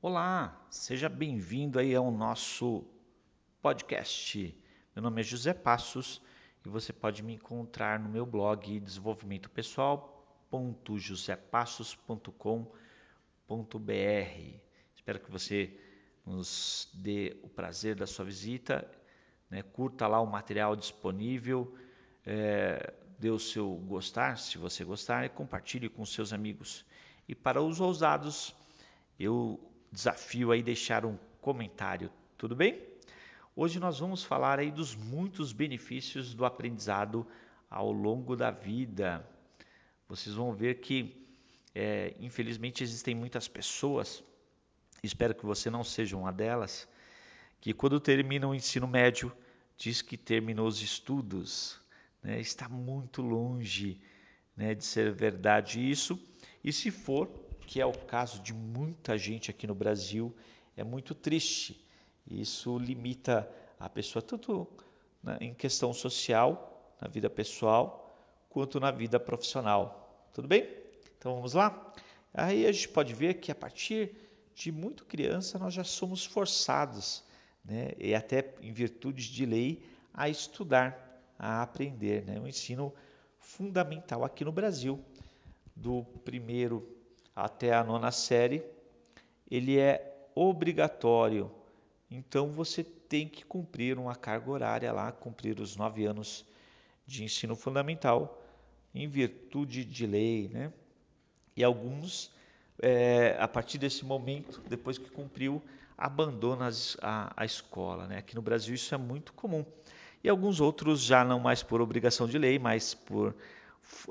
Olá, seja bem-vindo aí ao nosso podcast. Meu nome é José Passos e você pode me encontrar no meu blog desenvolvimentopessoal.josepassos.com.br. Espero que você nos dê o prazer da sua visita, né? curta lá o material disponível, é, dê o seu gostar, se você gostar, e compartilhe com seus amigos. E para os ousados, eu desafio aí deixar um comentário, tudo bem? Hoje nós vamos falar aí dos muitos benefícios do aprendizado ao longo da vida. Vocês vão ver que, é, infelizmente, existem muitas pessoas, espero que você não seja uma delas, que quando termina o ensino médio diz que terminou os estudos, né? está muito longe né, de ser verdade isso. E se for, que é o caso de muita gente aqui no Brasil, é muito triste. Isso limita a pessoa tanto né, em questão social, na vida pessoal, quanto na vida profissional. Tudo bem? Então vamos lá? Aí a gente pode ver que a partir de muito criança nós já somos forçados, né, e até em virtude de lei, a estudar, a aprender. Né, um ensino fundamental aqui no Brasil, do primeiro até a nona série, ele é obrigatório. Então você tem que cumprir uma carga horária lá, cumprir os nove anos de ensino fundamental, em virtude de lei, né? E alguns, é, a partir desse momento, depois que cumpriu, abandonam a, a escola, né? Aqui no Brasil isso é muito comum. E alguns outros já não mais por obrigação de lei, mas por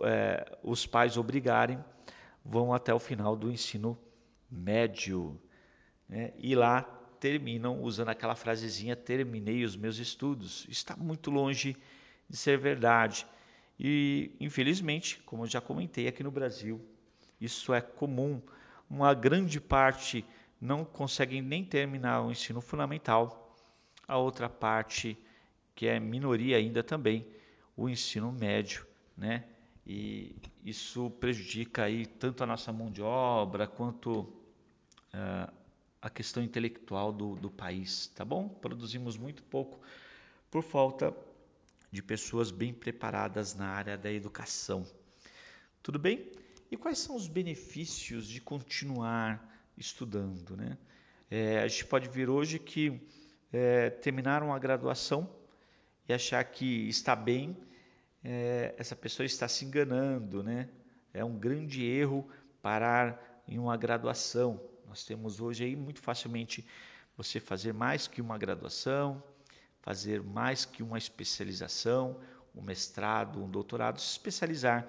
é, os pais obrigarem, vão até o final do ensino médio né? e lá terminam usando aquela frasezinha terminei os meus estudos. Está muito longe de ser verdade. E infelizmente, como eu já comentei aqui no Brasil, isso é comum. Uma grande parte não conseguem nem terminar o ensino fundamental. A outra parte, que é minoria ainda também, o ensino médio, né? E isso prejudica aí tanto a nossa mão de obra quanto uh, a questão intelectual do, do país, tá bom? Produzimos muito pouco por falta de pessoas bem preparadas na área da educação. Tudo bem? E quais são os benefícios de continuar estudando, né? É, a gente pode ver hoje que é, terminaram a graduação e achar que está bem é, essa pessoa está se enganando, né? É um grande erro parar em uma graduação. Nós temos hoje aí muito facilmente você fazer mais que uma graduação, fazer mais que uma especialização, um mestrado, um doutorado, se especializar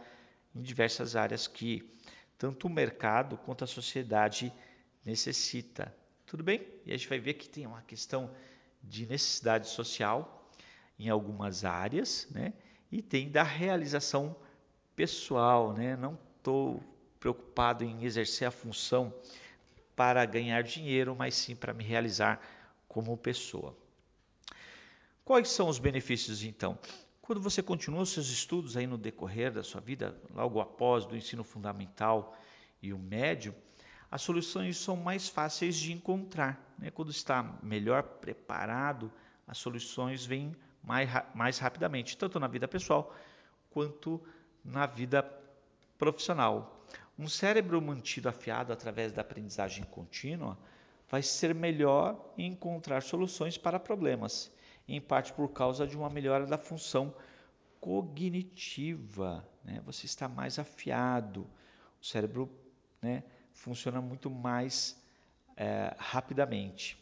em diversas áreas que tanto o mercado quanto a sociedade necessita. Tudo bem? E a gente vai ver que tem uma questão de necessidade social em algumas áreas, né? E tem da realização pessoal, né? Não estou preocupado em exercer a função para ganhar dinheiro, mas sim para me realizar como pessoa. Quais são os benefícios então? Quando você continua seus estudos aí no decorrer da sua vida, logo após do ensino fundamental e o médio, as soluções são mais fáceis de encontrar. Né? Quando está melhor preparado, as soluções vêm mais, mais rapidamente, tanto na vida pessoal quanto na vida profissional. Um cérebro mantido afiado através da aprendizagem contínua vai ser melhor em encontrar soluções para problemas, em parte por causa de uma melhora da função cognitiva. Né? Você está mais afiado, o cérebro né, funciona muito mais é, rapidamente.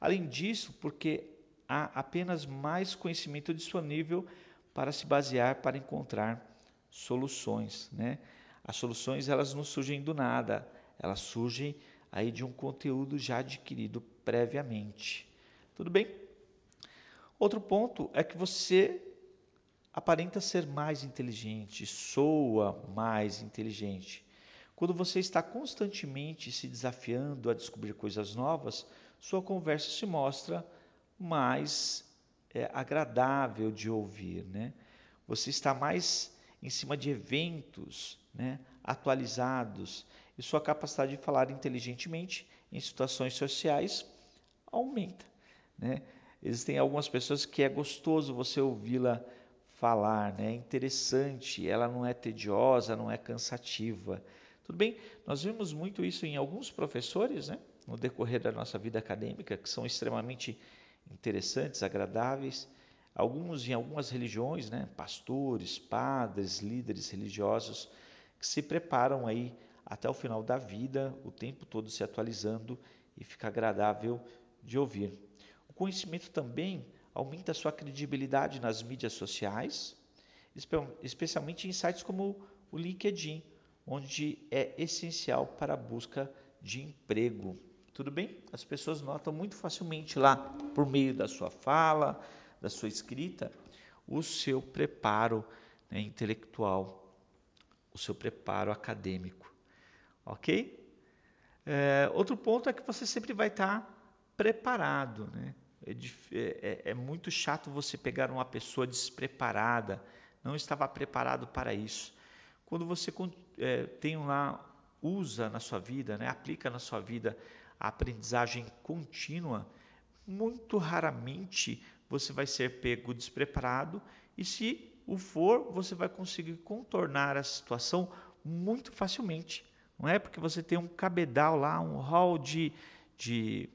Além disso, porque há apenas mais conhecimento disponível para se basear para encontrar soluções, né? As soluções elas não surgem do nada, elas surgem aí de um conteúdo já adquirido previamente. Tudo bem? Outro ponto é que você aparenta ser mais inteligente, soa mais inteligente. Quando você está constantemente se desafiando a descobrir coisas novas, sua conversa se mostra mais é, agradável de ouvir, né? Você está mais em cima de eventos, né, atualizados e sua capacidade de falar inteligentemente em situações sociais aumenta. Né? Existem algumas pessoas que é gostoso você ouvi-la falar, né? é interessante, ela não é tediosa, não é cansativa. Tudo bem? Nós vimos muito isso em alguns professores, né? no decorrer da nossa vida acadêmica, que são extremamente interessantes, agradáveis. Alguns em algumas religiões, né? pastores, padres, líderes religiosos, que se preparam aí até o final da vida, o tempo todo se atualizando e fica agradável de ouvir. O conhecimento também aumenta a sua credibilidade nas mídias sociais, especialmente em sites como o LinkedIn, onde é essencial para a busca de emprego. Tudo bem? As pessoas notam muito facilmente lá, por meio da sua fala, da sua escrita, o seu preparo né, intelectual, o seu preparo acadêmico. Ok? É, outro ponto é que você sempre vai estar preparado. Né? É, é, é, é muito chato você pegar uma pessoa despreparada, não estava preparado para isso. Quando você é, tem lá, usa na sua vida, né, aplica na sua vida a aprendizagem contínua, muito raramente você vai ser pego despreparado e se o for, você vai conseguir contornar a situação muito facilmente. Não é porque você tem um cabedal lá, um hall de, de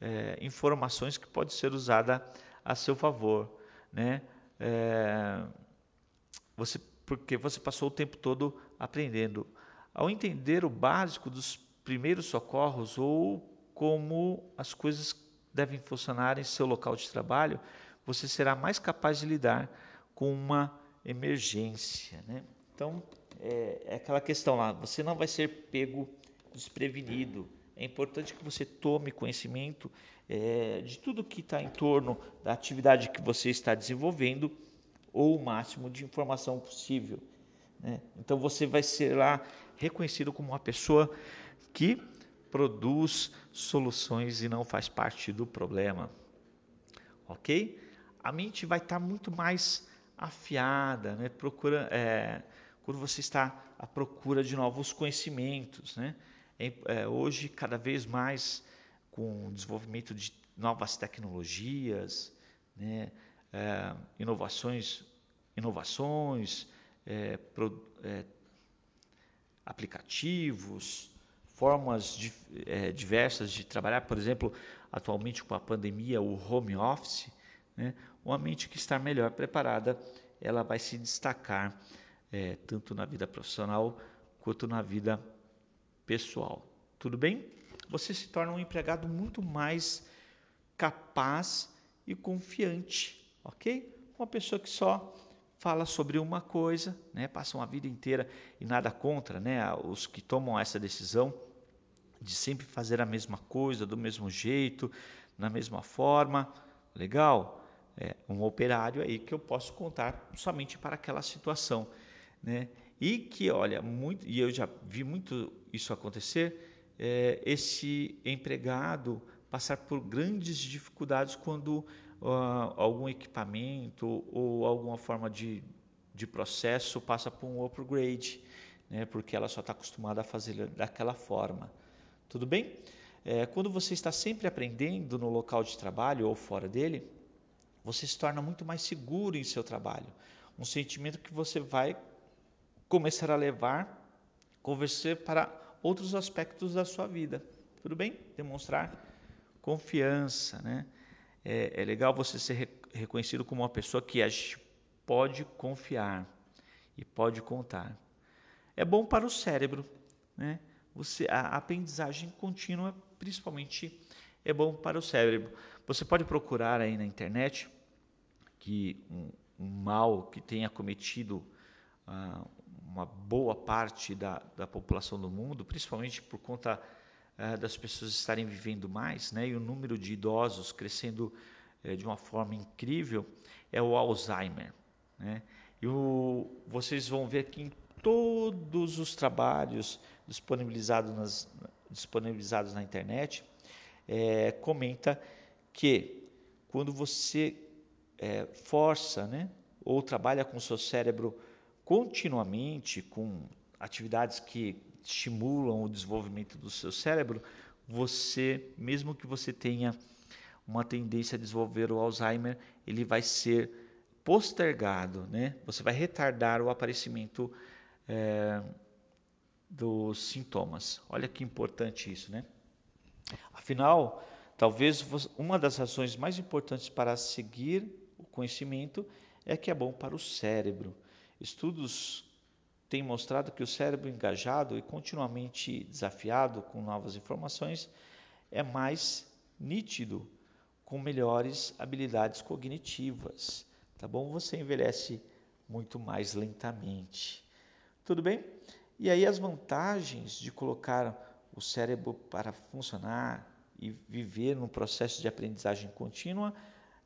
é, informações que pode ser usada a seu favor, né? É, você, porque você passou o tempo todo aprendendo. Ao entender o básico dos primeiros socorros ou como as coisas devem funcionar em seu local de trabalho, você será mais capaz de lidar com uma emergência. Né? Então, é, é aquela questão lá: você não vai ser pego desprevenido. É importante que você tome conhecimento é, de tudo que está em torno da atividade que você está desenvolvendo ou o máximo de informação possível. Né? Então você vai ser lá reconhecido como uma pessoa que produz soluções e não faz parte do problema. Ok? A mente vai estar tá muito mais afiada, né? Procura, é, quando você está à procura de novos conhecimentos. Né? É, é, hoje, cada vez mais, com o desenvolvimento de novas tecnologias, né? É, inovações, inovações é, pro, é, aplicativos, formas de, é, diversas de trabalhar, por exemplo, atualmente com a pandemia, o home office, né? uma mente que está melhor preparada, ela vai se destacar é, tanto na vida profissional quanto na vida pessoal. Tudo bem? Você se torna um empregado muito mais capaz e confiante, ok? Uma pessoa que só fala sobre uma coisa, né? Passam a vida inteira e nada contra, né? Os que tomam essa decisão de sempre fazer a mesma coisa, do mesmo jeito, na mesma forma, legal? É um operário aí que eu posso contar somente para aquela situação né? E que, olha, muito, e eu já vi muito isso acontecer, é, esse empregado passar por grandes dificuldades quando uh, algum equipamento ou alguma forma de, de processo passa por um upgrade, né? Porque ela só está acostumada a fazer daquela forma. Tudo bem? É, quando você está sempre aprendendo no local de trabalho ou fora dele, você se torna muito mais seguro em seu trabalho. Um sentimento que você vai começar a levar conversar para outros aspectos da sua vida. Tudo bem? Demonstrar confiança, né? É, é legal você ser reconhecido como uma pessoa que a gente pode confiar e pode contar. É bom para o cérebro, né? Você, a aprendizagem contínua, principalmente, é bom para o cérebro. Você pode procurar aí na internet que um, um mal que tenha cometido uh, uma boa parte da, da população do mundo, principalmente por conta uh, das pessoas estarem vivendo mais, né, e o número de idosos crescendo uh, de uma forma incrível, é o Alzheimer. Né? E o, vocês vão ver que em todos os trabalhos disponibilizados, nas, disponibilizados na internet, é, comenta que quando você é, força né, ou trabalha com o seu cérebro continuamente com atividades que estimulam o desenvolvimento do seu cérebro, você, mesmo que você tenha uma tendência a desenvolver o Alzheimer, ele vai ser postergado, né? Você vai retardar o aparecimento é, dos sintomas. Olha que importante isso, né? Afinal, talvez uma das razões mais importantes para seguir o conhecimento é que é bom para o cérebro. Estudos têm mostrado que o cérebro engajado e continuamente desafiado com novas informações é mais nítido, com melhores habilidades cognitivas. Tá bom? Você envelhece muito mais lentamente. Tudo bem? E aí as vantagens de colocar o cérebro para funcionar e viver num processo de aprendizagem contínua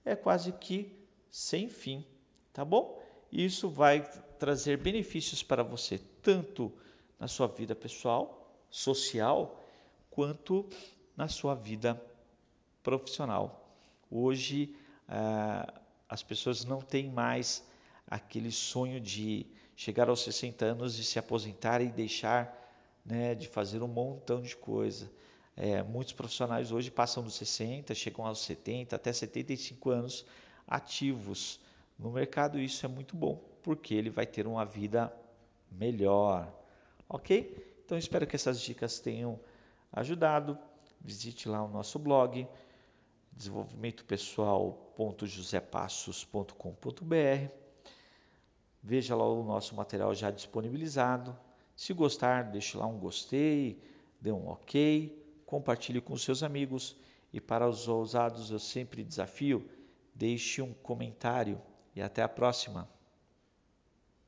é quase que sem fim, tá bom? Isso vai trazer benefícios para você, tanto na sua vida pessoal, social, quanto na sua vida profissional. Hoje, ah, as pessoas não têm mais aquele sonho de chegar aos 60 anos e se aposentar e deixar né, de fazer um montão de coisa. É, muitos profissionais hoje passam dos 60, chegam aos 70, até 75 anos ativos no mercado. Isso é muito bom, porque ele vai ter uma vida melhor. Ok? Então espero que essas dicas tenham ajudado. Visite lá o nosso blog desenvolvimentopessoal.josepassos.com.br. Veja lá o nosso material já disponibilizado. Se gostar, deixe lá um gostei, dê um ok, compartilhe com seus amigos e para os ousados eu sempre desafio, deixe um comentário e até a próxima.